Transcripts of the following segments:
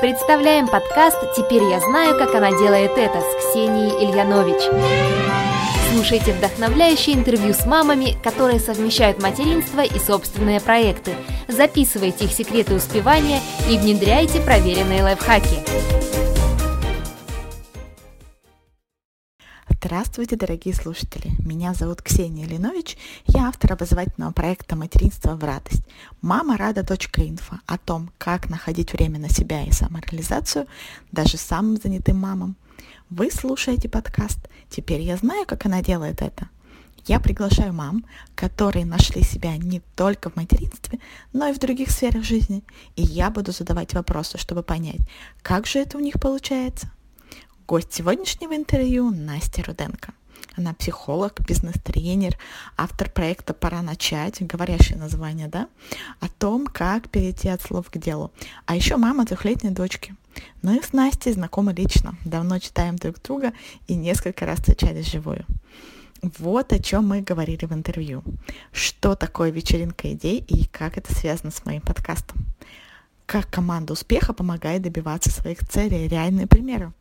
Представляем подкаст «Теперь я знаю, как она делает это» с Ксенией Ильянович. Слушайте вдохновляющие интервью с мамами, которые совмещают материнство и собственные проекты. Записывайте их секреты успевания и внедряйте проверенные лайфхаки. Здравствуйте, дорогие слушатели! Меня зовут Ксения Ленович, я автор образовательного проекта «Материнство в радость» мамарада.инфо о том, как находить время на себя и самореализацию даже самым занятым мамам. Вы слушаете подкаст «Теперь я знаю, как она делает это». Я приглашаю мам, которые нашли себя не только в материнстве, но и в других сферах жизни. И я буду задавать вопросы, чтобы понять, как же это у них получается. Гость сегодняшнего интервью Настя Руденко. Она психолог, бизнес-тренер, автор проекта «Пора начать», говорящее название, да, о том, как перейти от слов к делу. А еще мама трехлетней дочки. Ну и с Настей знакомы лично. Давно читаем друг друга и несколько раз встречались вживую. Вот о чем мы говорили в интервью. Что такое вечеринка идей и как это связано с моим подкастом. Как команда успеха помогает добиваться своих целей, реальные примеры.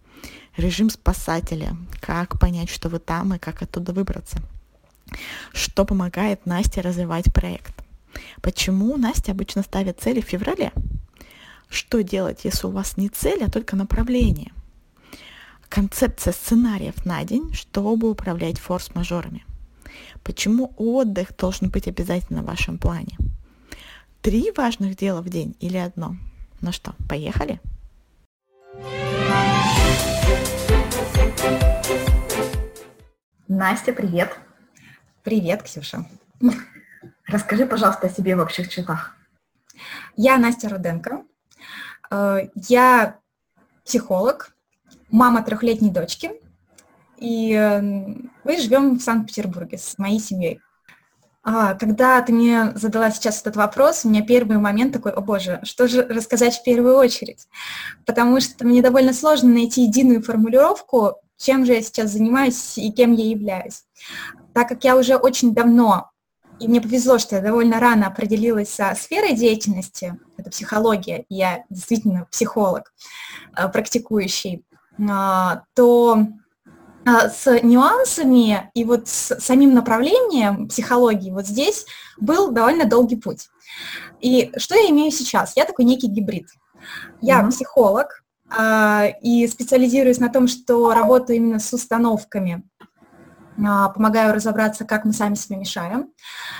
Режим спасателя, как понять, что вы там и как оттуда выбраться, что помогает Насте развивать проект, почему Настя обычно ставит цели в феврале, что делать, если у вас не цель, а только направление, концепция сценариев на день, чтобы управлять форс-мажорами, почему отдых должен быть обязательно в вашем плане, три важных дела в день или одно. Ну что, поехали? Настя, привет. Привет, Ксюша. Расскажи, пожалуйста, о себе в общих чертах. Я Настя Руденко. Э, я психолог, мама трехлетней дочки, и э, мы живем в Санкт-Петербурге с моей семьей. А, когда ты мне задала сейчас этот вопрос, у меня первый момент такой, о боже, что же рассказать в первую очередь? Потому что мне довольно сложно найти единую формулировку, чем же я сейчас занимаюсь и кем я являюсь. Так как я уже очень давно, и мне повезло, что я довольно рано определилась со сферой деятельности, это психология, я действительно психолог, э, практикующий, а, то с нюансами и вот с самим направлением психологии вот здесь был довольно долгий путь. И что я имею сейчас? Я такой некий гибрид. Я mm-hmm. психолог э, и специализируюсь на том, что работаю именно с установками, э, помогаю разобраться, как мы сами себе мешаем.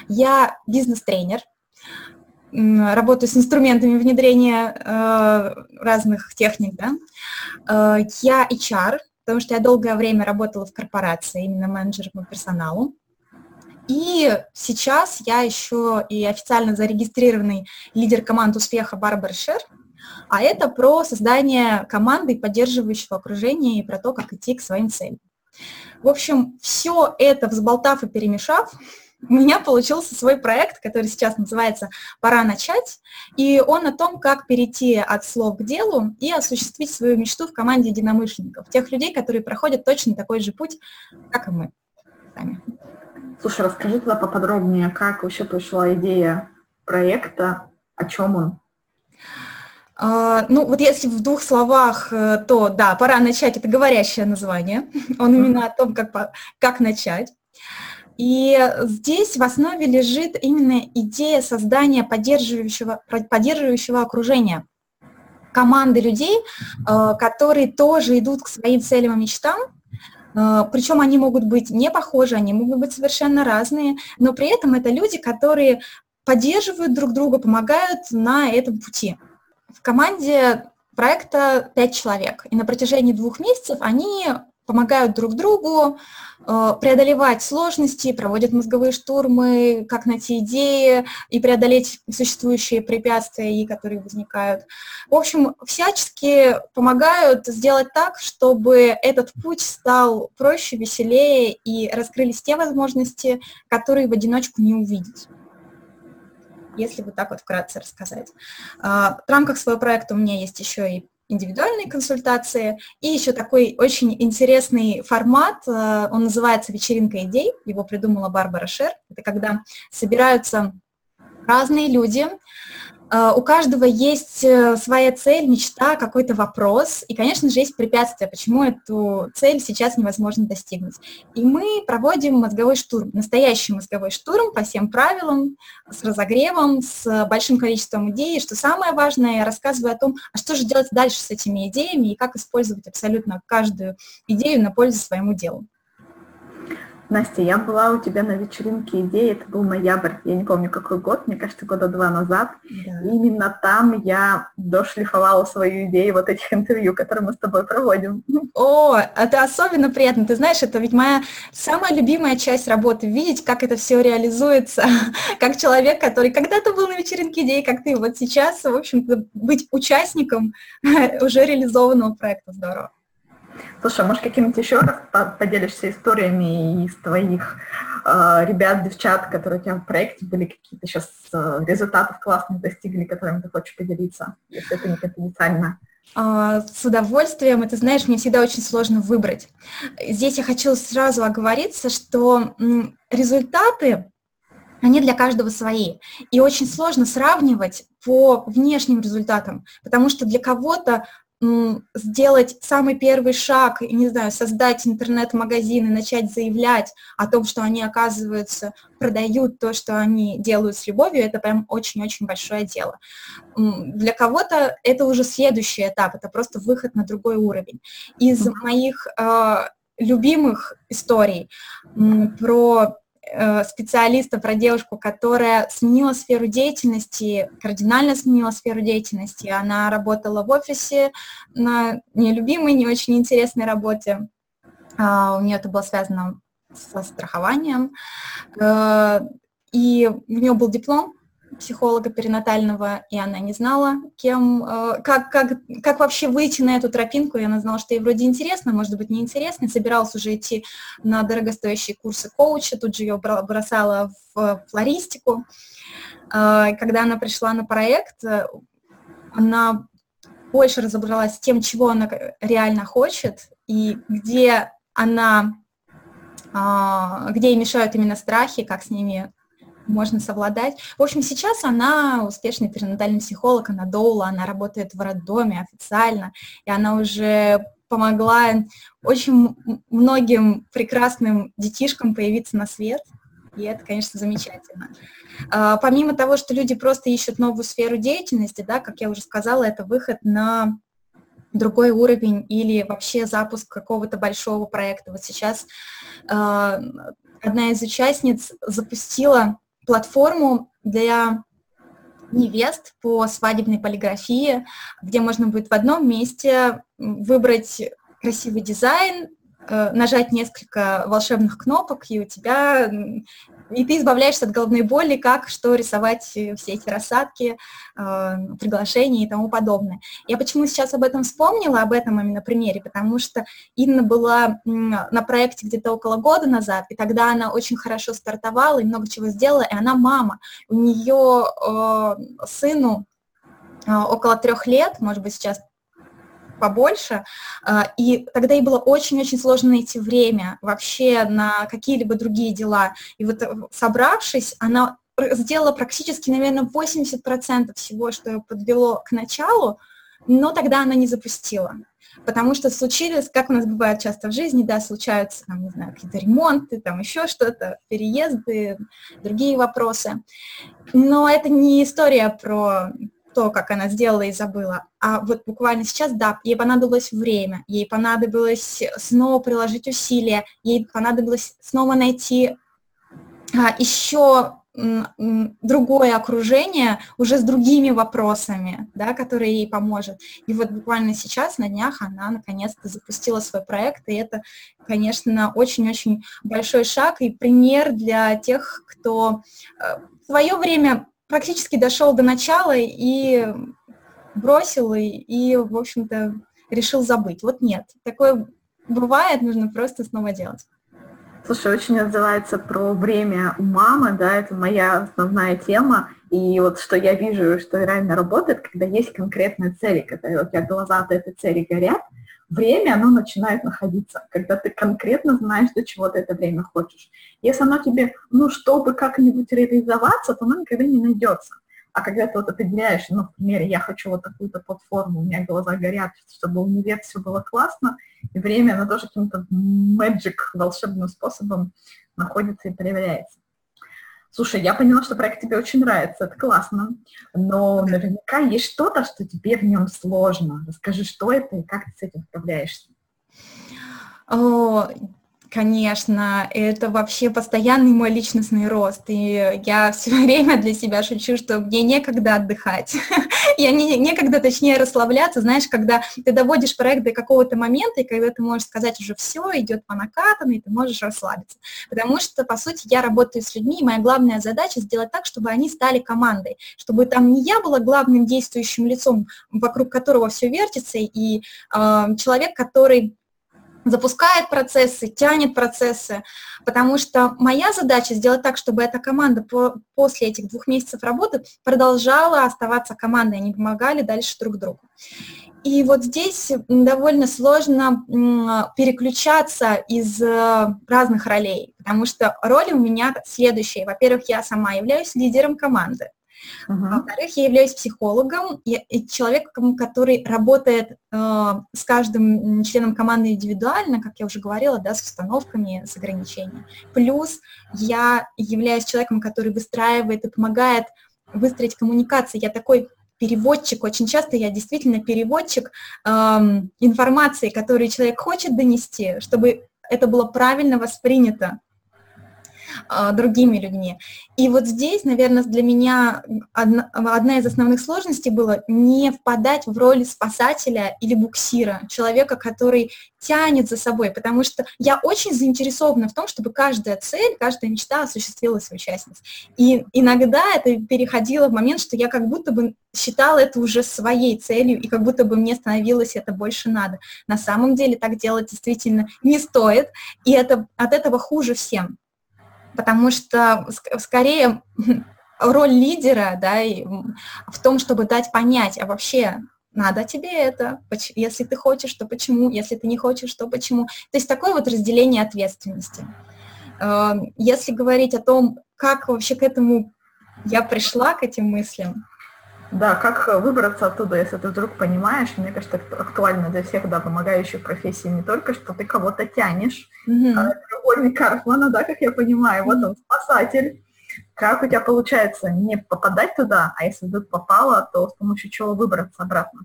Я бизнес-тренер, работаю с инструментами внедрения э, разных техник, да. Э, я HR, потому что я долгое время работала в корпорации, именно менеджером по персоналу. И сейчас я еще и официально зарегистрированный лидер команд успеха Барбара Шер, а это про создание команды поддерживающего окружения и про то, как идти к своим целям. В общем, все это взболтав и перемешав, у меня получился свой проект, который сейчас называется «Пора начать», и он о том, как перейти от слов к делу и осуществить свою мечту в команде единомышленников, тех людей, которые проходят точно такой же путь, как и мы сами. Слушай, расскажи тогда поподробнее, как вообще пришла идея проекта, о чем он? Uh, ну, вот если в двух словах, э, то да, пора начать, это говорящее название. Он именно о том, как, как начать. И здесь в основе лежит именно идея создания поддерживающего, поддерживающего окружения, команды людей, э, которые тоже идут к своим целям и мечтам, э, причем они могут быть не похожи, они могут быть совершенно разные, но при этом это люди, которые поддерживают друг друга, помогают на этом пути. В команде проекта 5 человек, и на протяжении двух месяцев они помогают друг другу э, преодолевать сложности, проводят мозговые штурмы, как найти идеи и преодолеть существующие препятствия, которые возникают. В общем, всячески помогают сделать так, чтобы этот путь стал проще, веселее и раскрылись те возможности, которые в одиночку не увидеть если вот так вот вкратце рассказать. А, в рамках своего проекта у меня есть еще и индивидуальные консультации. И еще такой очень интересный формат, э, он называется «Вечеринка идей», его придумала Барбара Шер. Это когда собираются разные люди, у каждого есть э, своя цель, мечта, какой-то вопрос, и, конечно же, есть препятствия, почему эту цель сейчас невозможно достигнуть. И мы проводим мозговой штурм, настоящий мозговой штурм по всем правилам, с разогревом, с большим количеством идей. Что самое важное, я рассказываю о том, а что же делать дальше с этими идеями и как использовать абсолютно каждую идею на пользу своему делу. Настя, я была у тебя на вечеринке идеи, это был ноябрь, я не помню какой год, мне кажется, года два назад. Да. И именно там я дошлифовала свою идею вот этих интервью, которые мы с тобой проводим. О, это особенно приятно. Ты знаешь, это ведь моя самая любимая часть работы, видеть, как это все реализуется, как человек, который когда-то был на вечеринке идеи, как ты вот сейчас, в общем-то, быть участником уже реализованного проекта. Здорово. Слушай, может, каким-нибудь еще раз поделишься историями из твоих э, ребят, девчат, которые у тебя в проекте были, какие-то сейчас э, результатов классных достигли, которыми ты хочешь поделиться, если это не конфиденциально? А, с удовольствием. Это, знаешь, мне всегда очень сложно выбрать. Здесь я хочу сразу оговориться, что результаты они для каждого свои. И очень сложно сравнивать по внешним результатам, потому что для кого-то сделать самый первый шаг, не знаю, создать интернет-магазин и начать заявлять о том, что они, оказывается, продают то, что они делают с любовью, это прям очень-очень большое дело. Для кого-то это уже следующий этап, это просто выход на другой уровень. Из моих э, любимых историй про Э, специалиста, про девушку, которая сменила сферу деятельности, кардинально сменила сферу деятельности. Она работала в офисе на нелюбимой, не очень интересной работе. А, у нее это было связано со страхованием. Э, и у нее был диплом психолога перинатального, и она не знала, кем, э, как, как, как вообще выйти на эту тропинку, и она знала, что ей вроде интересно, может быть, неинтересно, собиралась уже идти на дорогостоящие курсы коуча, тут же ее бросала в флористику. Э, когда она пришла на проект, э, она больше разобралась с тем, чего она реально хочет, и где она где ей мешают именно страхи, как с ними можно совладать. В общем, сейчас она успешный перинатальный психолог, она доула, она работает в роддоме официально, и она уже помогла очень многим прекрасным детишкам появиться на свет, и это, конечно, замечательно. А, помимо того, что люди просто ищут новую сферу деятельности, да, как я уже сказала, это выход на другой уровень или вообще запуск какого-то большого проекта. Вот сейчас э, одна из участниц запустила платформу для невест по свадебной полиграфии, где можно будет в одном месте выбрать красивый дизайн, нажать несколько волшебных кнопок, и у тебя, и ты избавляешься от головной боли, как, что рисовать э, все эти рассадки, э, приглашения и тому подобное. Я почему сейчас об этом вспомнила, об этом именно примере, потому что Инна была на проекте где-то около года назад, и тогда она очень хорошо стартовала и много чего сделала, и она мама. У нее сыну около трех лет, может быть, сейчас побольше, а, и тогда ей было очень-очень сложно найти время вообще на какие-либо другие дела. И вот э, собравшись, она сделала практически, наверное, 80% всего, что подвело к началу, но тогда она не запустила. Потому что случились, как у нас бывает часто в жизни, да, случаются, там, не знаю, какие-то ремонты, там еще что-то, переезды, другие вопросы. Но это не история про то, как она сделала и забыла, а вот буквально сейчас, да, ей понадобилось время, ей понадобилось снова приложить усилия, ей понадобилось снова найти а, еще другое окружение уже с другими вопросами, да, которые ей поможет. И вот буквально сейчас, на днях, она наконец-то запустила свой проект, и это, конечно, очень-очень большой шаг и пример для тех, кто э, в свое время практически дошел до начала и бросил, и, и в общем-то, решил забыть. Вот нет, такое бывает, нужно просто снова делать. Слушай, очень отзывается про время у мамы, да, это моя основная тема, и вот что я вижу, что реально работает, когда есть конкретные цели, когда у тебя глаза от этой цели горят, время, оно начинает находиться, когда ты конкретно знаешь, до чего ты это время хочешь. Если оно тебе, ну, чтобы как-нибудь реализоваться, то оно никогда не найдется. А когда ты вот определяешь, ну, например, я хочу вот такую-то платформу, у меня глаза горят, чтобы универ все было классно, и время, оно тоже каким-то magic, волшебным способом находится и проявляется. Слушай, я поняла, что проект тебе очень нравится, это классно, но наверняка есть что-то, что тебе в нем сложно. Расскажи, что это и как ты с этим справляешься. О, Конечно, это вообще постоянный мой личностный рост, и я все время для себя шучу, что мне некогда отдыхать, я не, некогда, точнее, расслабляться, знаешь, когда ты доводишь проект до какого-то момента, и когда ты можешь сказать уже все, идет по накатанной, ты можешь расслабиться, потому что, по сути, я работаю с людьми, и моя главная задача сделать так, чтобы они стали командой, чтобы там не я была главным действующим лицом, вокруг которого все вертится, и э, человек, который запускает процессы, тянет процессы, потому что моя задача сделать так, чтобы эта команда по, после этих двух месяцев работы продолжала оставаться командой, они помогали дальше друг другу. И вот здесь довольно сложно переключаться из э, разных ролей, потому что роли у меня следующие. Во-первых, я сама являюсь лидером команды. Uh-huh. Во-вторых, я являюсь психологом и, и человеком, который работает э, с каждым членом команды индивидуально, как я уже говорила, да, с установками, с ограничениями. Плюс я являюсь человеком, который выстраивает и помогает выстроить коммуникации. Я такой переводчик, очень часто я действительно переводчик э, информации, которую человек хочет донести, чтобы это было правильно воспринято другими людьми. И вот здесь, наверное, для меня одна, одна из основных сложностей было не впадать в роль спасателя или буксира, человека, который тянет за собой, потому что я очень заинтересована в том, чтобы каждая цель, каждая мечта осуществилась у участниц. И иногда это переходило в момент, что я как будто бы считала это уже своей целью, и как будто бы мне становилось это больше надо. На самом деле так делать действительно не стоит, и это, от этого хуже всем потому что скорее роль лидера да, и в том, чтобы дать понять, а вообще надо тебе это, если ты хочешь, то почему, если ты не хочешь, то почему. То есть такое вот разделение ответственности. Эм, если говорить о том, как вообще к этому я пришла, к этим мыслям, да, как э, выбраться оттуда, если ты вдруг понимаешь, мне кажется, это актуально для всех, да, помогающих профессий, не только, что ты кого-то тянешь, mm-hmm. а, треугольник Карфмана, да, как я понимаю, вот он, спасатель. Как у тебя получается не попадать туда, а если вдруг попало, то с помощью чего выбраться обратно?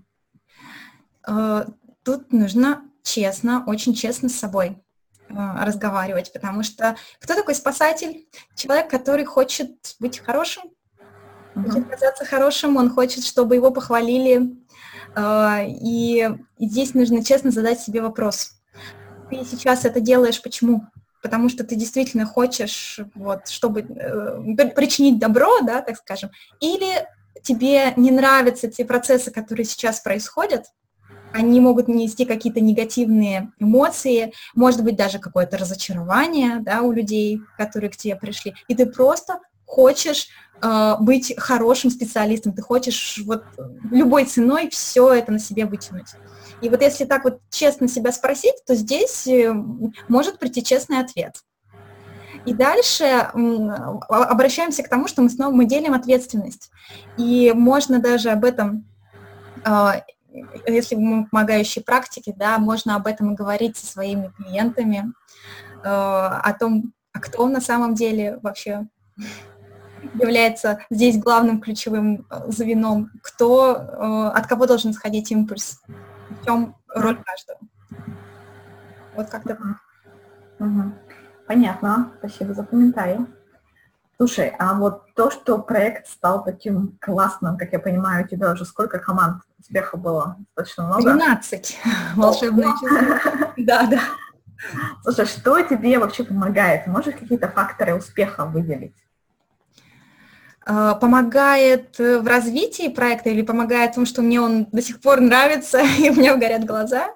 Э, тут нужно честно, очень честно с собой э, разговаривать, потому что кто такой спасатель? Человек, который хочет быть хорошим, хочет казаться хорошим, он хочет, чтобы его похвалили. А, и здесь нужно честно задать себе вопрос. Ты сейчас это делаешь почему? Потому что ты действительно хочешь, вот, чтобы э, причинить добро, да, так скажем, или тебе не нравятся те процессы, которые сейчас происходят, они могут нести какие-то негативные эмоции, может быть, даже какое-то разочарование да, у людей, которые к тебе пришли, и ты просто хочешь э, быть хорошим специалистом, ты хочешь вот любой ценой все это на себе вытянуть. И вот если так вот честно себя спросить, то здесь э, может прийти честный ответ. И дальше обращаемся к тому, что мы снова мы делим ответственность. И можно даже об этом, э, если мы помогающие практики, да, можно об этом и говорить со своими клиентами, э, о том, а кто на самом деле вообще является здесь главным ключевым э, звеном, кто, э, от кого должен исходить импульс, в чем роль каждого. Вот как-то Угу. Понятно, спасибо за комментарий. Слушай, а вот то, что проект стал таким классным, как я понимаю, у тебя уже сколько команд успеха было? Достаточно много? 12. Волшебные числа. Да, да. Слушай, что тебе вообще помогает? Можешь какие-то факторы успеха выделить? Э, помогает э, в развитии проекта или помогает в том, что мне он до сих пор нравится и у меня горят глаза?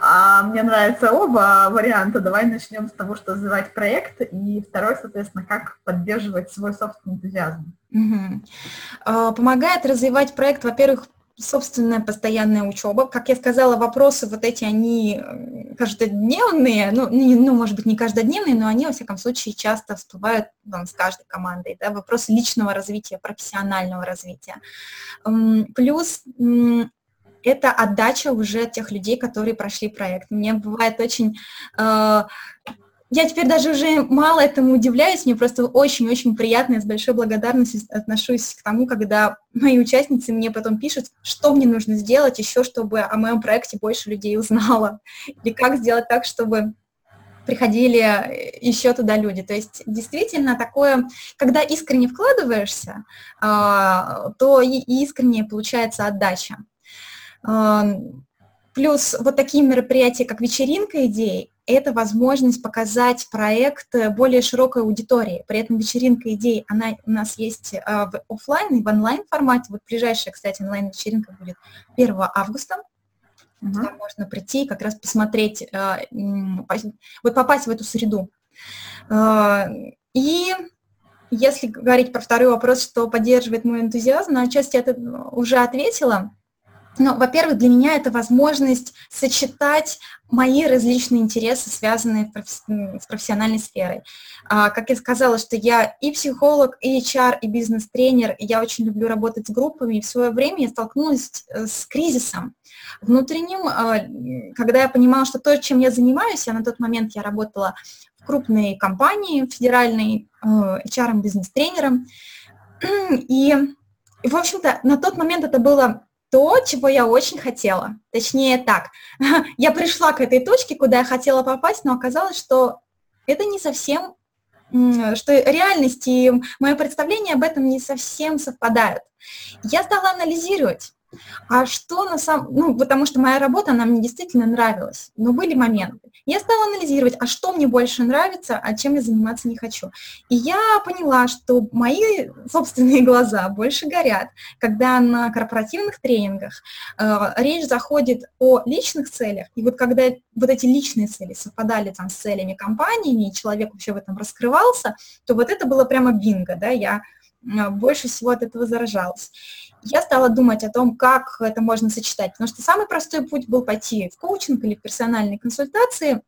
А, мне нравятся оба варианта. Давай начнем с того, что развивать проект, и второй, соответственно, как поддерживать свой собственный энтузиазм. Угу. Помогает развивать проект, во-первых, собственная постоянная учеба. Как я сказала, вопросы вот эти, они каждодневные, ну, не, ну, может быть, не каждодневные, но они, во всяком случае, часто всплывают там, с каждой командой. Да, вопросы личного развития, профессионального развития. Плюс это отдача уже тех людей, которые прошли проект. Мне бывает очень э, я теперь даже уже мало этому удивляюсь, мне просто очень-очень приятно, я с большой благодарностью отношусь к тому, когда мои участницы мне потом пишут, что мне нужно сделать еще, чтобы о моем проекте больше людей узнало, или как сделать так, чтобы приходили еще туда люди. То есть действительно такое, когда искренне вкладываешься, а, то и искренне получается отдача. Плюс вот такие мероприятия, как вечеринка идей, это возможность показать проект более широкой аудитории. При этом вечеринка идей, она у нас есть а, в офлайн и в онлайн формате. Вот ближайшая, кстати, онлайн-вечеринка будет 1 августа. Uh-huh. Туда можно прийти и как раз посмотреть, а, вот попасть в эту среду. И если говорить про второй вопрос, что поддерживает мой энтузиазм, на отчасти это уже ответила. Но, во-первых, для меня это возможность сочетать мои различные интересы, связанные с профессиональной сферой. А, как я сказала, что я и психолог, и HR, и бизнес-тренер, и я очень люблю работать с группами, и в свое время я столкнулась э, с кризисом внутренним, а, когда я понимала, что то, чем я занимаюсь, я на тот момент я работала в крупной компании, федеральной э, HR, бизнес-тренером, и, и, в общем-то, на тот момент это было то, чего я очень хотела. Точнее так, я пришла к этой точке, куда я хотела попасть, но оказалось, что это не совсем, что реальность и мое представление об этом не совсем совпадают. Я стала анализировать, а что на самом... Ну, потому что моя работа, она мне действительно нравилась, но были моменты. Я стала анализировать, а что мне больше нравится, а чем я заниматься не хочу. И я поняла, что мои собственные глаза больше горят, когда на корпоративных тренингах э, речь заходит о личных целях, и вот когда вот эти личные цели совпадали там с целями компании, и человек вообще в этом раскрывался, то вот это было прямо бинго, да, я больше всего от этого заражалась я стала думать о том, как это можно сочетать. Потому что самый простой путь был пойти в коучинг или в персональные консультации,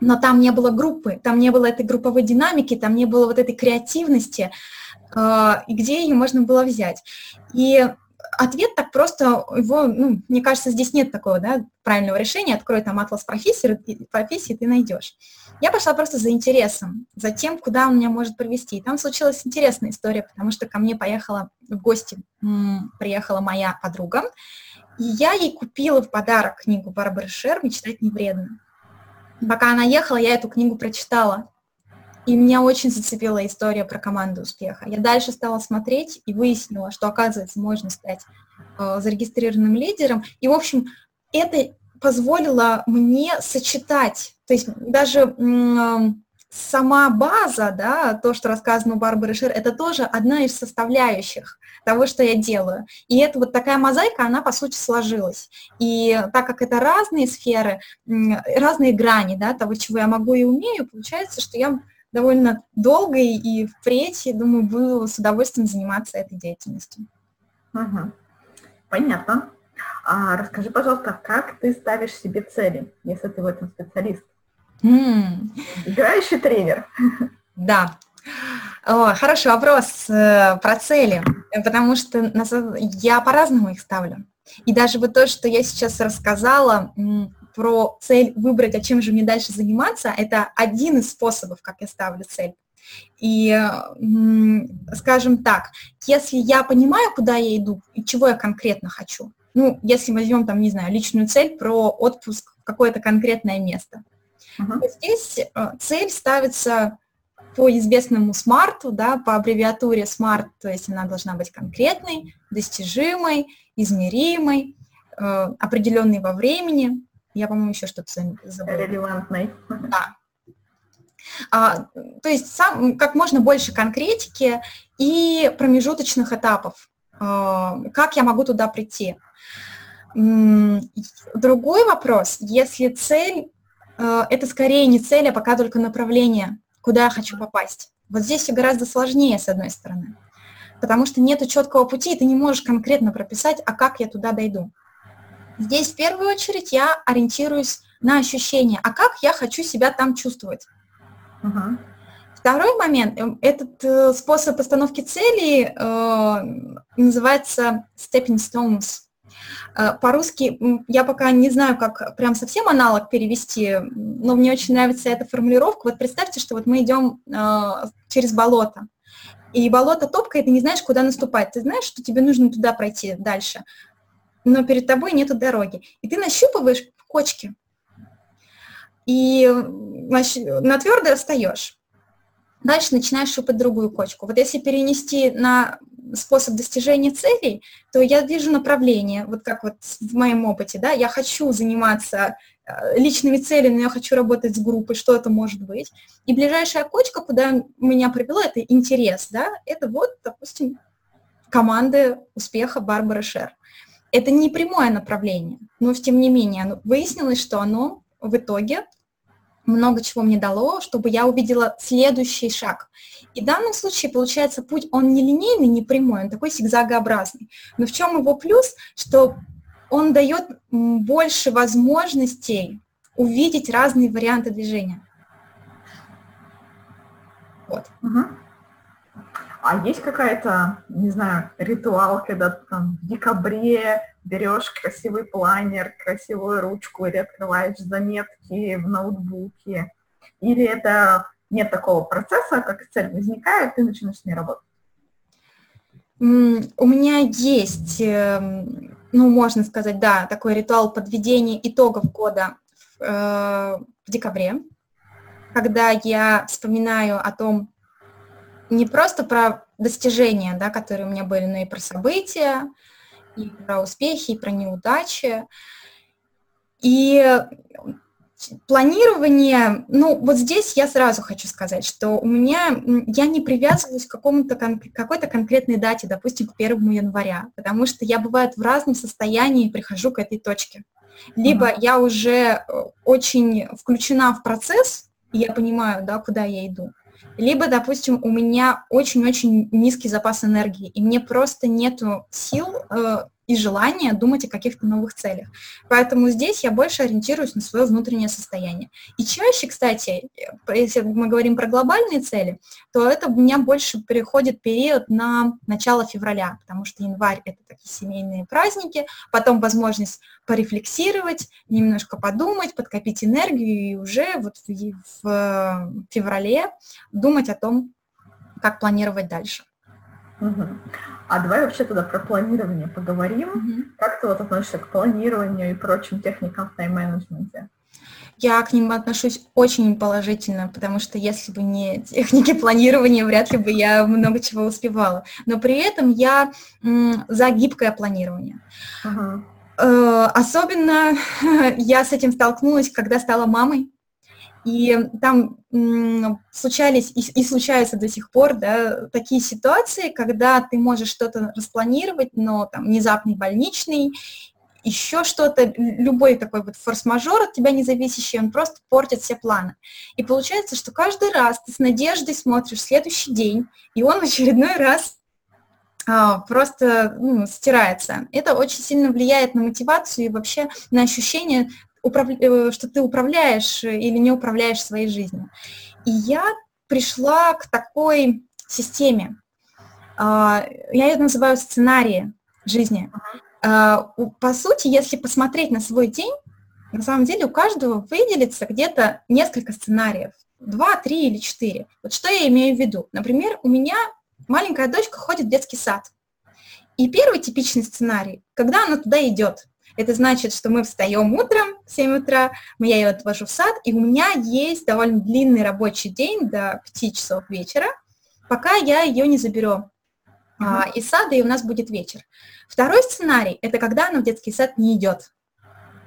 но там не было группы, там не было этой групповой динамики, там не было вот этой креативности, э, и где ее можно было взять. И ответ так просто, его, ну, мне кажется, здесь нет такого, да, правильного решения, открой там атлас профессии, профессии ты найдешь. Я пошла просто за интересом, за тем, куда он меня может привести. И там случилась интересная история, потому что ко мне поехала в гости, приехала моя подруга, и я ей купила в подарок книгу Барбары Шер «Мечтать не вредно». Пока она ехала, я эту книгу прочитала, и меня очень зацепила история про команду успеха. Я дальше стала смотреть и выяснила, что, оказывается, можно стать э, зарегистрированным лидером. И, в общем, это позволило мне сочетать, то есть даже сама база, да, то, что рассказано у Барбары Шир, это тоже одна из составляющих того, что я делаю. И это вот такая мозаика, она, по сути, сложилась. И так как это разные сферы, разные грани, да, того, чего я могу и умею, получается, что я довольно долго и впредь, я думаю, буду с удовольствием заниматься этой деятельностью. Угу. Понятно. А расскажи, пожалуйста, как ты ставишь себе цели, если ты в этом специалист? Играющий тренер. Да. О, хороший вопрос э, про цели, потому что я по-разному их ставлю. И даже вот то, что я сейчас рассказала, про цель выбрать, а чем же мне дальше заниматься, это один из способов, как я ставлю цель. И, скажем так, если я понимаю, куда я иду и чего я конкретно хочу, ну, если возьмем там, не знаю, личную цель про отпуск в какое-то конкретное место, uh-huh. здесь э, цель ставится по известному смарту, да, по аббревиатуре SMART, то есть она должна быть конкретной, достижимой, измеримой, э, определенной во времени, я, по-моему, еще что-то забыла. Релевантной. Да. А, то есть сам, как можно больше конкретики и промежуточных этапов. А, как я могу туда прийти? Другой вопрос, если цель, это скорее не цель, а пока только направление, куда я хочу попасть. Вот здесь все гораздо сложнее, с одной стороны. потому что нет четкого пути, и ты не можешь конкретно прописать, а как я туда дойду. Здесь в первую очередь я ориентируюсь на ощущения, а как я хочу себя там чувствовать. Uh-huh. Второй момент, эм, этот э, способ постановки целей э, называется stepping stones. Э, по-русски я пока не знаю, как прям совсем аналог перевести, но мне очень нравится эта формулировка. Вот представьте, что вот мы идем э, через болото, и болото топка, и ты не знаешь, куда наступать. Ты знаешь, что тебе нужно туда пройти дальше, но перед тобой нету дороги. И ты нащупываешь кочки, и на твердое встаешь. Дальше начинаешь щупать другую кочку. Вот если перенести на способ достижения целей, то я вижу направление, вот как вот в моем опыте, да, я хочу заниматься э, личными целями, но я хочу работать с группой, что это может быть. И ближайшая кочка, куда меня привело, это интерес, да, это вот, допустим, команды успеха Барбары Шер. Это не прямое направление, но тем не менее выяснилось, что оно в итоге много чего мне дало, чтобы я увидела следующий шаг. И в данном случае, получается, путь, он не линейный, не прямой, он такой зигзагообразный. Но в чем его плюс? Что он дает больше возможностей увидеть разные варианты движения. Вот. Угу. А есть какая-то, не знаю, ритуал, когда там в декабре берешь красивый планер, красивую ручку или открываешь заметки в ноутбуке? Или это нет такого процесса, как цель возникает, ты начинаешь с ней работать? У меня есть, эм, ну, можно сказать, да, такой ритуал подведения итогов года в, э, в декабре, когда я вспоминаю о том, не просто про достижения, да, которые у меня были, но и про события, и про успехи, и про неудачи. И планирование, ну вот здесь я сразу хочу сказать, что у меня, я не привязываюсь к какому-то какой-то конкретной дате, допустим, к 1 января, потому что я бывает в разном состоянии прихожу к этой точке. Либо mm-hmm. я уже э, очень включена в процесс, и я понимаю, да, куда я иду, либо, допустим, у меня очень-очень низкий запас энергии, и мне просто нету сил э, и желание думать о каких-то новых целях. Поэтому здесь я больше ориентируюсь на свое внутреннее состояние. И чаще, кстати, если мы говорим про глобальные цели, то это у меня больше переходит период на начало февраля, потому что январь – это такие семейные праздники, потом возможность порефлексировать, немножко подумать, подкопить энергию и уже вот в, в феврале думать о том, как планировать дальше. Угу. А давай вообще тогда про планирование поговорим. Mm-hmm. Как ты вот относишься к планированию и прочим техникам в тайм-менеджменте? Я к ним отношусь очень положительно, потому что если бы не техники планирования, вряд ли бы я много чего успевала. Но при этом я за гибкое планирование. Uh-huh. Особенно я с этим столкнулась, когда стала мамой. И там случались и, и случаются до сих пор да, такие ситуации, когда ты можешь что-то распланировать, но там внезапный больничный, еще что-то, любой такой вот форс-мажор от тебя независящий, он просто портит все планы. И получается, что каждый раз ты с надеждой смотришь следующий день, и он в очередной раз а, просто ну, стирается. Это очень сильно влияет на мотивацию и вообще на ощущение управ... Э, что ты управляешь или не управляешь своей жизнью. И я пришла к такой системе. А, я ее называю сценарии жизни. А, по сути, если посмотреть на свой день, на самом деле у каждого выделится где-то несколько сценариев. Два, три или четыре. Вот что я имею в виду? Например, у меня маленькая дочка ходит в детский сад. И первый типичный сценарий, когда она туда идет, это значит, что мы встаем утром в 7 утра, я ее отвожу в сад, и у меня есть довольно длинный рабочий день до 5 часов вечера, пока я ее не заберу а, из сада, и у нас будет вечер. Второй сценарий – это когда она в детский сад не идет.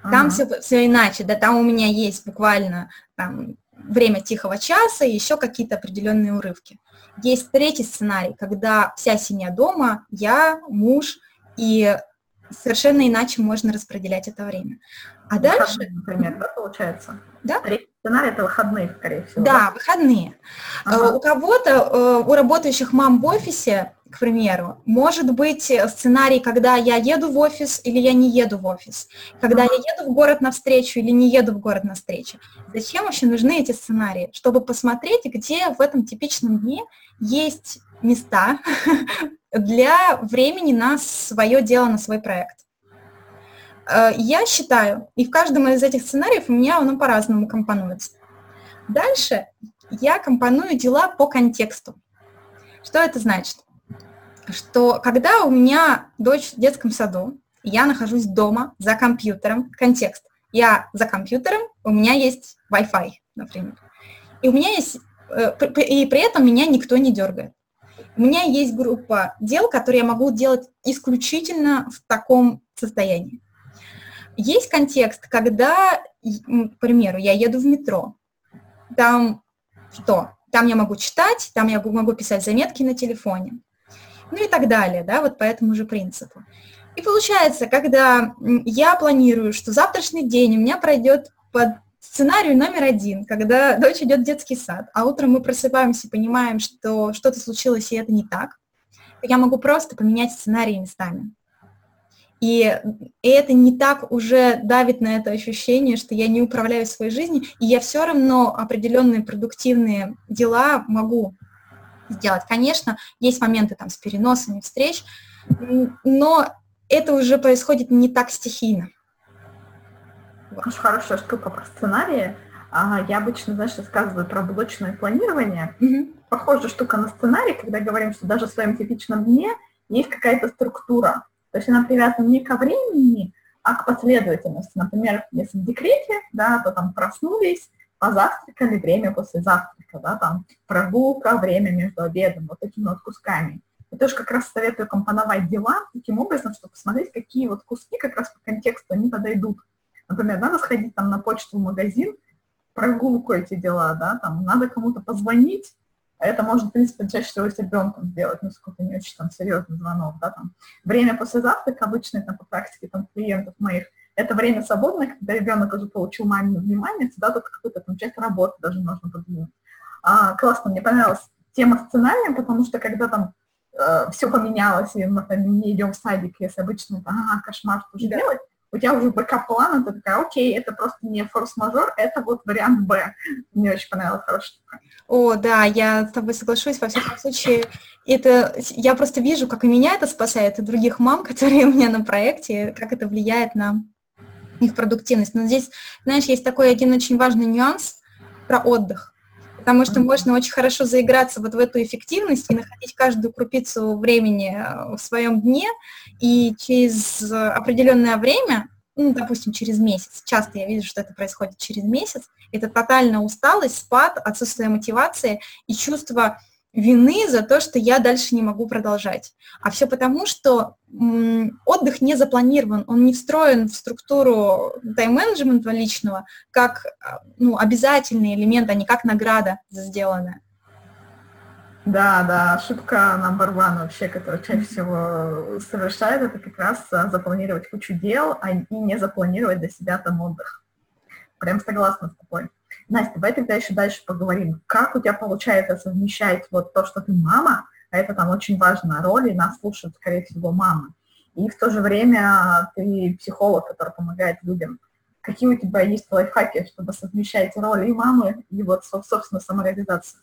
Там ага. все, все иначе, да, там у меня есть буквально там, время тихого часа и еще какие-то определенные урывки. Есть третий сценарий, когда вся семья дома, я, муж, и совершенно иначе можно распределять это время. А дальше... Например, да, получается? Да. Сценарий – это выходные, скорее всего. Да, да? выходные. Ага. Э, у кого-то, э, у работающих мам в офисе, к примеру, может быть сценарий, когда я еду в офис или я не еду в офис, когда я еду в город на встречу или не еду в город на встречу. Зачем вообще нужны эти сценарии? Чтобы посмотреть, где в этом типичном дне есть места для времени на свое дело, на свой проект. Э, я считаю, и в каждом из этих сценариев у меня оно по-разному компонуется. Дальше я компоную дела по контексту. Что это значит? Что когда у меня дочь в детском саду, я нахожусь дома за компьютером, контекст. Я за компьютером, у меня есть Wi-Fi, например. И у меня есть, э, и при этом меня никто не дергает. У меня есть группа дел, которые я могу делать исключительно в таком состоянии. Есть контекст, когда, к примеру, я еду в метро, там что? Там я могу читать, там я могу писать заметки на телефоне, ну и так далее, да, вот по этому же принципу. И получается, когда я планирую, что завтрашний день у меня пройдет под сценарию номер один, когда дочь идет в детский сад, а утром мы просыпаемся и понимаем, что что-то случилось, и это не так, я могу просто поменять сценарии местами. И, и это не так уже давит на это ощущение, что я не управляю своей жизнью, и я все равно определенные продуктивные дела могу сделать. Конечно, есть моменты там с переносами встреч, но это уже происходит не так стихийно. Очень хорошая штука про сценарии. А, я обычно, знаешь, рассказываю про блочное планирование. Mm-hmm. Похожая штука на сценарий, когда говорим, что даже в своем типичном дне есть какая-то структура. То есть она привязана не ко времени, а к последовательности. Например, если в декрете, да, то там проснулись, позавтракали, время после завтрака, да, там прогулка, время между обедом, вот такими вот кусками. Я тоже как раз советую компоновать дела таким образом, чтобы посмотреть, какие вот куски как раз по контексту они подойдут. Например, надо сходить там на почту в магазин, прогулку эти дела, да, там надо кому-то позвонить, а это можно, в принципе, чаще всего с ребенком сделать, ну, сколько не очень там серьезный звонок, да, там. Время после завтрака обычно, там, по практике, там, клиентов моих, это время свободное, когда ребенок уже получил мамину внимание, всегда тут какую-то там часть работы даже можно подвинуть. А, классно, мне понравилась тема сценария, потому что когда там э, все поменялось, и мы там не идем в садик, если обычно, а, кошмар, что же да. делать, у тебя уже backup -план, ты такая, окей, это просто не форс-мажор, это вот вариант Б. Мне очень понравилась хорошая штука. О, да, я с тобой соглашусь, во всяком случае, это, я просто вижу, как и меня это спасает, и других мам, которые у меня на проекте, как это влияет на их продуктивность. Но здесь, знаешь, есть такой один очень важный нюанс про отдых, потому что можно очень хорошо заиграться вот в эту эффективность и находить каждую крупицу времени э, в своем дне, и через определенное время ну, допустим, через месяц. Часто я вижу, что это происходит через месяц. Это тотальная усталость, спад, отсутствие мотивации и чувство вины за то, что я дальше не могу продолжать. А все потому, что отдых не запланирован, он не встроен в структуру тайм-менеджмента личного как ну, обязательный элемент, а не как награда за сделанное. Да, да, ошибка number one вообще, которую чаще всего совершает, это как раз а, запланировать кучу дел, а и не запланировать для себя там отдых. Прям согласна с тобой. Настя, давай тогда еще дальше поговорим. Как у тебя получается совмещать вот то, что ты мама, а это там очень важная роль, и нас слушают, скорее всего, мамы. И в то же время ты психолог, который помогает людям. Какие у тебя есть лайфхаки, чтобы совмещать роли и мамы, и вот, собственно, самореализацию?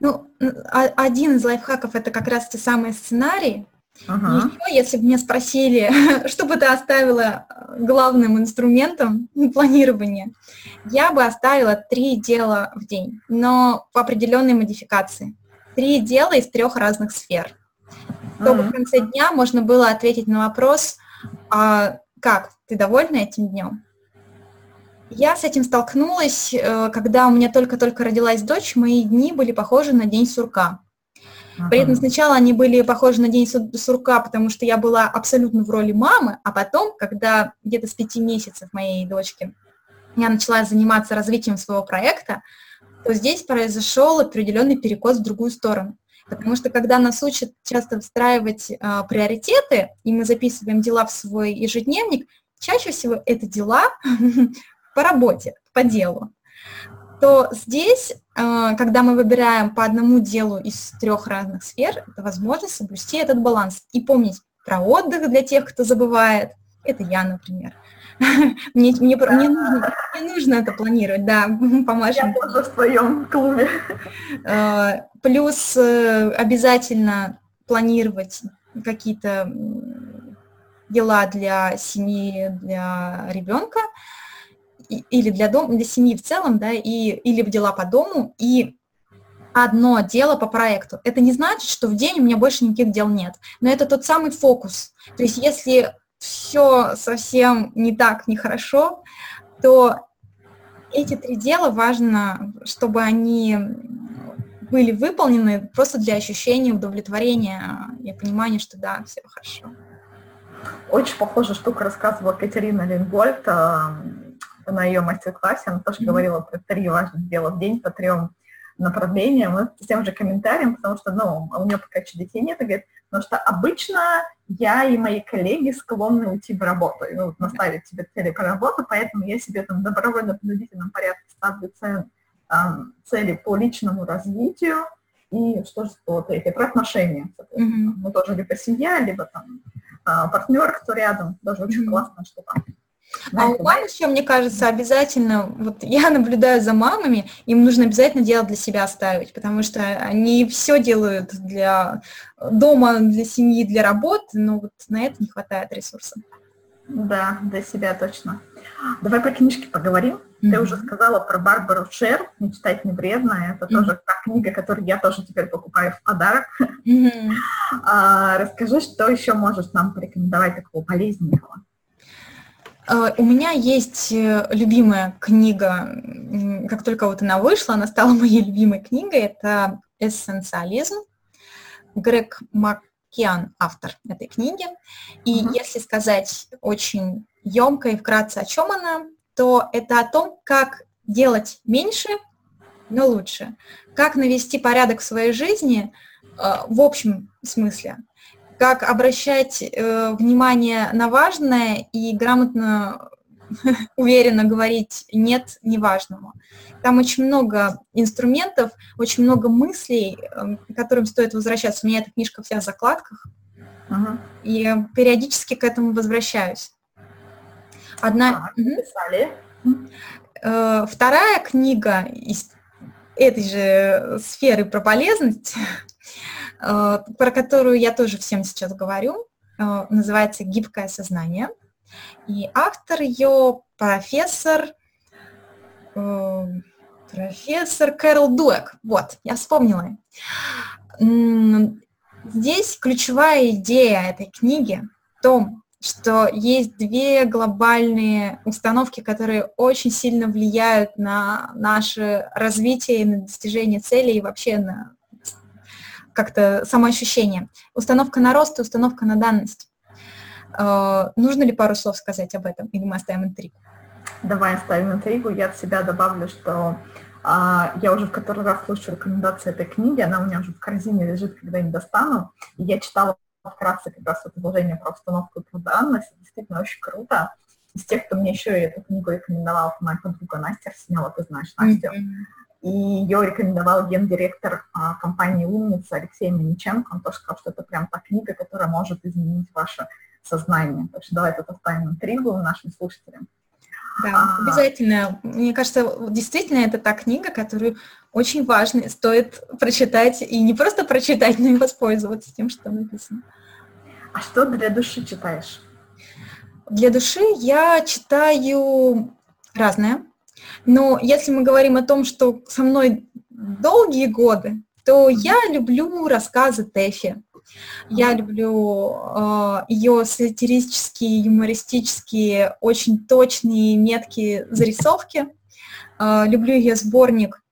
Ну, а, один из лайфхаков это как раз те самые сценарии. Ага. Еще, если бы меня спросили, что бы ты оставила э, главным инструментом планирования, я бы оставила три дела в день, но по определенной модификации. Три дела из трех разных сфер. Чтобы ага. в конце дня можно было ответить на вопрос, а как, ты довольна этим днем? Я с этим столкнулась, э, когда у меня только-только родилась дочь, мои дни были похожи на день сурка. При этом сначала они были похожи на день сурка, потому что я была абсолютно в роли мамы, а потом, когда где-то с пяти месяцев моей дочки я начала заниматься развитием своего проекта, то здесь произошел определенный перекос в другую сторону. Потому что когда нас учат часто встраивать э, приоритеты, и мы записываем дела в свой ежедневник, чаще всего это дела, по работе, по делу, то здесь э, когда мы выбираем по одному делу из трех разных сфер, это возможность соблюсти этот баланс и помнить про отдых для тех, кто забывает. Это я, например. Мне, мне, мне, нужно, мне нужно это планировать, да, помашем. Я тоже в своем клубе. Э, плюс э, обязательно планировать какие-то дела для семьи, для ребенка или для, дома, для семьи в целом, да, и, или дела по дому, и одно дело по проекту. Это не значит, что в день у меня больше никаких дел нет, но это тот самый фокус. То есть если все совсем не так, нехорошо, то эти три дела важно, чтобы они были выполнены просто для ощущения удовлетворения и понимания, что да, все хорошо. Очень похожая штука рассказывала Катерина Лингольд на ее мастер-классе. Она тоже mm-hmm. говорила про три важных дела в день по трем направлениям. Мы с тем же комментарием, потому что, ну, у нее пока еще детей нет, и говорит, потому что обычно я и мои коллеги склонны уйти в работу, и, ну, наставить себе цели по работе, поэтому я себе там добровольно-принудительном порядке ставлю цель, эм, цели по личному развитию, и что же было третье, про отношения. Mm-hmm. Мы тоже либо семья, либо там а, партнер, кто рядом, тоже очень mm-hmm. классная штука. А у мам еще, мне кажется, обязательно, вот я наблюдаю за мамами, им нужно обязательно дело для себя оставить, потому что они все делают для дома, для семьи, для работы, но вот на это не хватает ресурсов. Да, для себя точно. Давай про книжки поговорим. Mm-hmm. Ты уже сказала про Барбару Шер, «Не читать не вредно». Это mm-hmm. тоже та книга, которую я тоже теперь покупаю в подарок. Mm-hmm. а, расскажи, что еще можешь нам порекомендовать такого полезненького? Uh, у меня есть э, любимая книга, как только вот она вышла, она стала моей любимой книгой, это «Эссенциализм». Грег Маккиан автор этой книги. И uh-huh. если сказать очень емко и вкратце, о чем она, то это о том, как делать меньше, но лучше. Как навести порядок в своей жизни э, в общем смысле. Как обращать э, внимание на важное и грамотно, уверенно говорить «нет» неважному. Там очень много инструментов, очень много мыслей, э, к которым стоит возвращаться. У меня эта книжка вся в закладках. И периодически к этому возвращаюсь. Одна... Э, вторая книга из этой же сферы про полезность, э, про которую я тоже всем сейчас говорю, э, называется «Гибкое сознание». И автор ее профессор, профессор Кэрол Дуэк. Вот, я вспомнила. Здесь ключевая идея этой книги в том, что есть две глобальные установки, которые очень сильно влияют на наше развитие и на достижение целей и вообще на как-то самоощущение. Установка на рост и установка на данность. Э, нужно ли пару слов сказать об этом, или мы оставим интригу? Давай оставим интригу. Я от себя добавлю, что а, я уже в который раз слушаю рекомендации этой книги, она у меня уже в корзине лежит, когда не достану. И я читала вкратце как раз это вложение про установку труда-данность. Действительно очень круто. Из тех, кто мне еще и эту книгу рекомендовал, моя подруга Настя Арсеньева, ты знаешь Настю. Mm-hmm. И ее рекомендовал гендиректор а, компании «Умница» Алексей Миниченко. Он тоже сказал, что это прям та книга, которая может изменить ваше сознание. Так что давай тут оставим интригу нашим слушателям. Да, а, обязательно. Мне кажется, действительно, это та книга, которую очень важно, стоит прочитать, и не просто прочитать, но и воспользоваться тем, что написано. А что для души читаешь? Для души я читаю разное. Но если мы говорим о том, что со мной долгие годы, то я люблю рассказы Тэфи. Я люблю э, ее сатирические, юмористические, очень точные, меткие зарисовки. Э, люблю ее сборник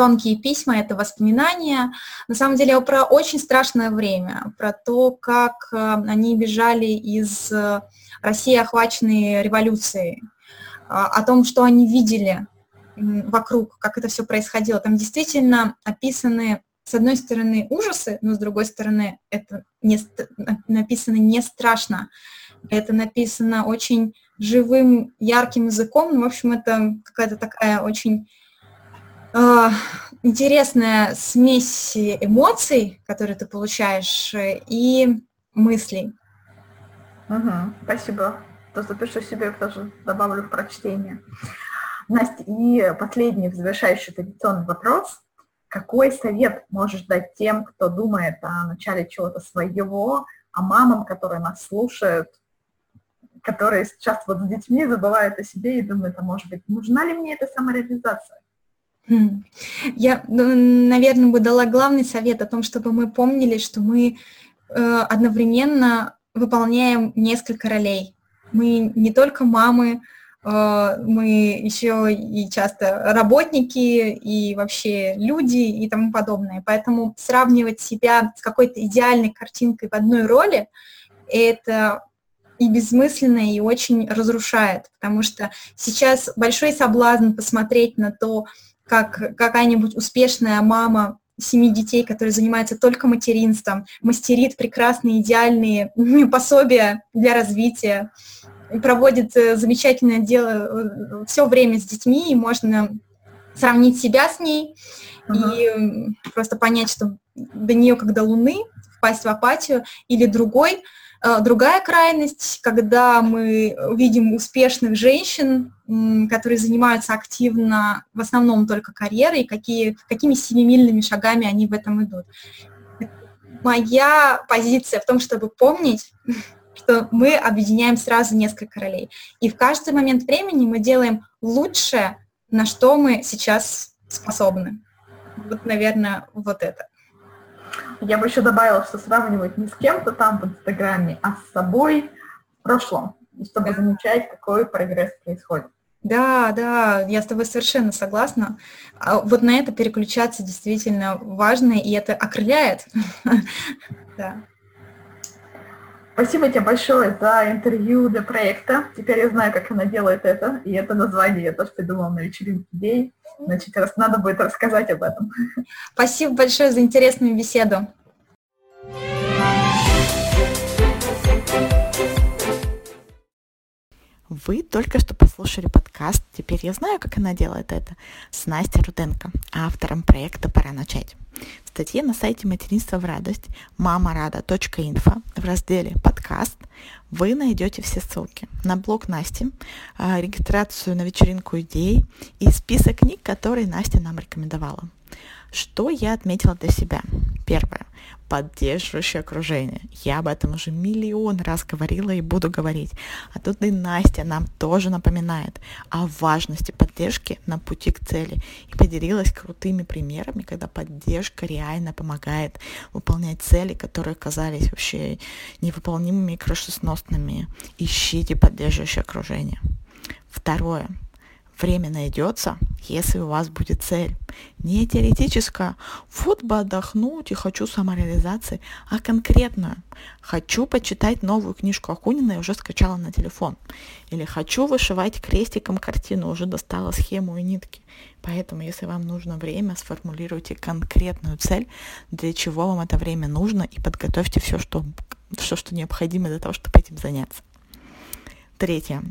тонкие письма, это воспоминания. На самом деле про очень страшное время, про то, как э, они бежали из э, России, охваченной революцией, о том, что они видели вокруг, как это все происходило. Там действительно описаны, с одной стороны, ужасы, но с другой стороны, это не, написано не страшно. Это написано очень живым, ярким языком. Ну, в общем, это какая-то такая очень э, интересная смесь эмоций, которые ты получаешь, и мыслей. Угу, спасибо. То запишу себе, тоже добавлю в прочтение. Настя, и последний завершающий традиционный вопрос. Какой совет можешь дать тем, кто думает о начале чего-то своего, а мамам, которые нас слушают, которые сейчас вот с детьми забывают о себе и думают, а может быть, нужна ли мне эта самореализация? Хм. Я, ну, наверное, бы дала главный совет о том, чтобы мы помнили, что мы э, одновременно выполняем несколько ролей. Мы не только мамы, э, мы еще и часто работники и вообще люди и тому подобное. Поэтому сравнивать себя с какой-то идеальной картинкой в одной роли это и бессмысленно, и очень разрушает, потому что сейчас большой соблазн посмотреть на то, как какая-нибудь успешная мама семи детей, которые занимаются только материнством, мастерит прекрасные, идеальные пособия для развития, проводит э, замечательное дело э, все время с детьми, и можно сравнить себя с ней uh-huh. и просто понять, что до нее как до Луны, впасть в апатию, или другой, другая крайность, когда мы видим успешных женщин, которые занимаются активно в основном только карьерой, какие, какими семимильными шагами они в этом идут. Моя позиция в том, чтобы помнить, что мы объединяем сразу несколько ролей. И в каждый момент времени мы делаем лучшее, на что мы сейчас способны. Вот, наверное, вот это. Я бы еще добавила, что сравнивать не с кем-то там в Инстаграме, а с собой в прошлом, чтобы замечать, какой прогресс происходит. Да, да, я с тобой совершенно согласна. А вот на это переключаться действительно важно, и это окрыляет. Да. Спасибо тебе большое за интервью для проекта. Теперь я знаю, как она делает это, и это название я тоже придумала на вечеринке идей. Значит, раз надо будет рассказать об этом. Спасибо большое за интересную беседу. Вы только что послушали подкаст «Теперь я знаю, как она делает это» с Настей Руденко, автором проекта «Пора начать». В статье на сайте «Материнство в радость» мамарада.инфо в разделе «Подкаст» вы найдете все ссылки на блог Насти, а, регистрацию на вечеринку идей и список книг, которые Настя нам рекомендовала. Что я отметила для себя? Первое поддерживающее окружение. Я об этом уже миллион раз говорила и буду говорить. А тут и Настя нам тоже напоминает о важности поддержки на пути к цели и поделилась крутыми примерами, когда поддержка реально помогает выполнять цели, которые казались вообще невыполнимыми и крышесносными. Ищите поддерживающее окружение. Второе время найдется, если у вас будет цель. Не теоретическая, вот бы отдохнуть и хочу самореализации, а конкретную. Хочу почитать новую книжку Акунина и уже скачала на телефон. Или хочу вышивать крестиком картину, уже достала схему и нитки. Поэтому, если вам нужно время, сформулируйте конкретную цель, для чего вам это время нужно, и подготовьте все, что, все, что необходимо для того, чтобы этим заняться. Третье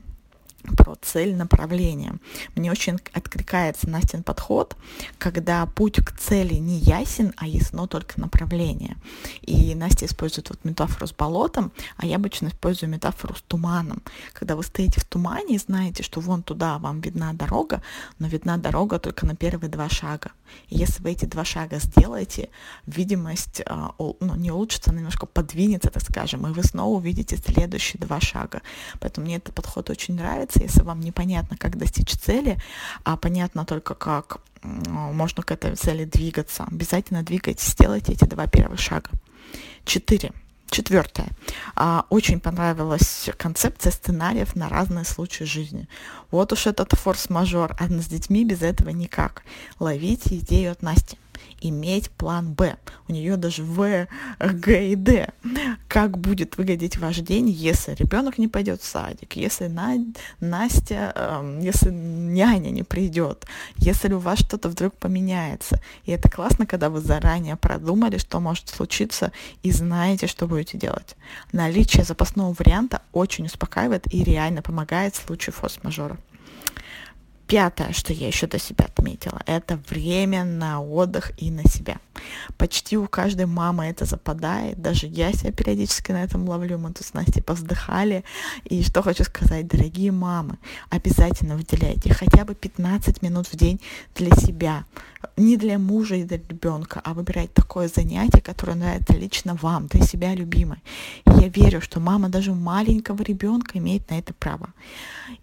про цель направления. Мне очень откликается Настин подход, когда путь к цели не ясен, а ясно только направление. И Настя использует вот метафору с болотом, а я обычно использую метафору с туманом. Когда вы стоите в тумане и знаете, что вон туда вам видна дорога, но видна дорога только на первые два шага. И если вы эти два шага сделаете, видимость а, ну, не улучшится, она немножко подвинется, так скажем, и вы снова увидите следующие два шага. Поэтому мне этот подход очень нравится. Если вам непонятно, как достичь цели, а понятно только, как можно к этой цели двигаться, обязательно двигайтесь, сделайте эти два первых шага. Четыре. Четвертое. А, очень понравилась концепция сценариев на разные случаи жизни. Вот уж этот форс-мажор, а с детьми без этого никак. Ловите идею от Насти иметь план Б. У нее даже В, Г и Д. Как будет выглядеть ваш день, если ребенок не пойдет в садик, если Настя, э, если няня не придет, если у вас что-то вдруг поменяется. И это классно, когда вы заранее продумали, что может случиться, и знаете, что будете делать. Наличие запасного варианта очень успокаивает и реально помогает в случае форс-мажора. Пятое, что я еще до себя отметила, это время на отдых и на себя. Почти у каждой мамы это западает, даже я себя периодически на этом ловлю, мы тут с Настей повздыхали. И что хочу сказать, дорогие мамы, обязательно выделяйте хотя бы 15 минут в день для себя, не для мужа и для ребенка, а выбирать такое занятие, которое нравится лично вам, для себя любимой. И я верю, что мама даже маленького ребенка имеет на это право.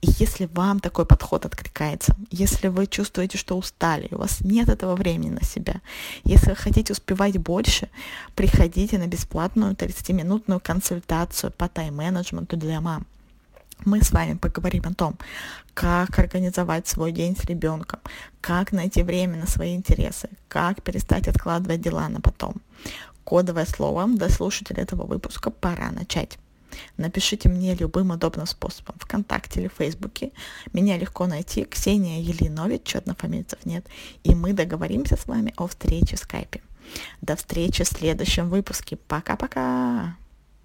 И если вам такой подход откликается. Если вы чувствуете, что устали, у вас нет этого времени на себя, если вы хотите успевать больше, приходите на бесплатную 30-минутную консультацию по тайм-менеджменту для мам. Мы с вами поговорим о том, как организовать свой день с ребенком, как найти время на свои интересы, как перестать откладывать дела на потом. Кодовое слово для слушателей этого выпуска «Пора начать». Напишите мне любым удобным способом, ВКонтакте или Фейсбуке. Меня легко найти, Ксения Елинович, однофамильцев нет, и мы договоримся с вами о встрече в скайпе. До встречи в следующем выпуске. Пока-пока!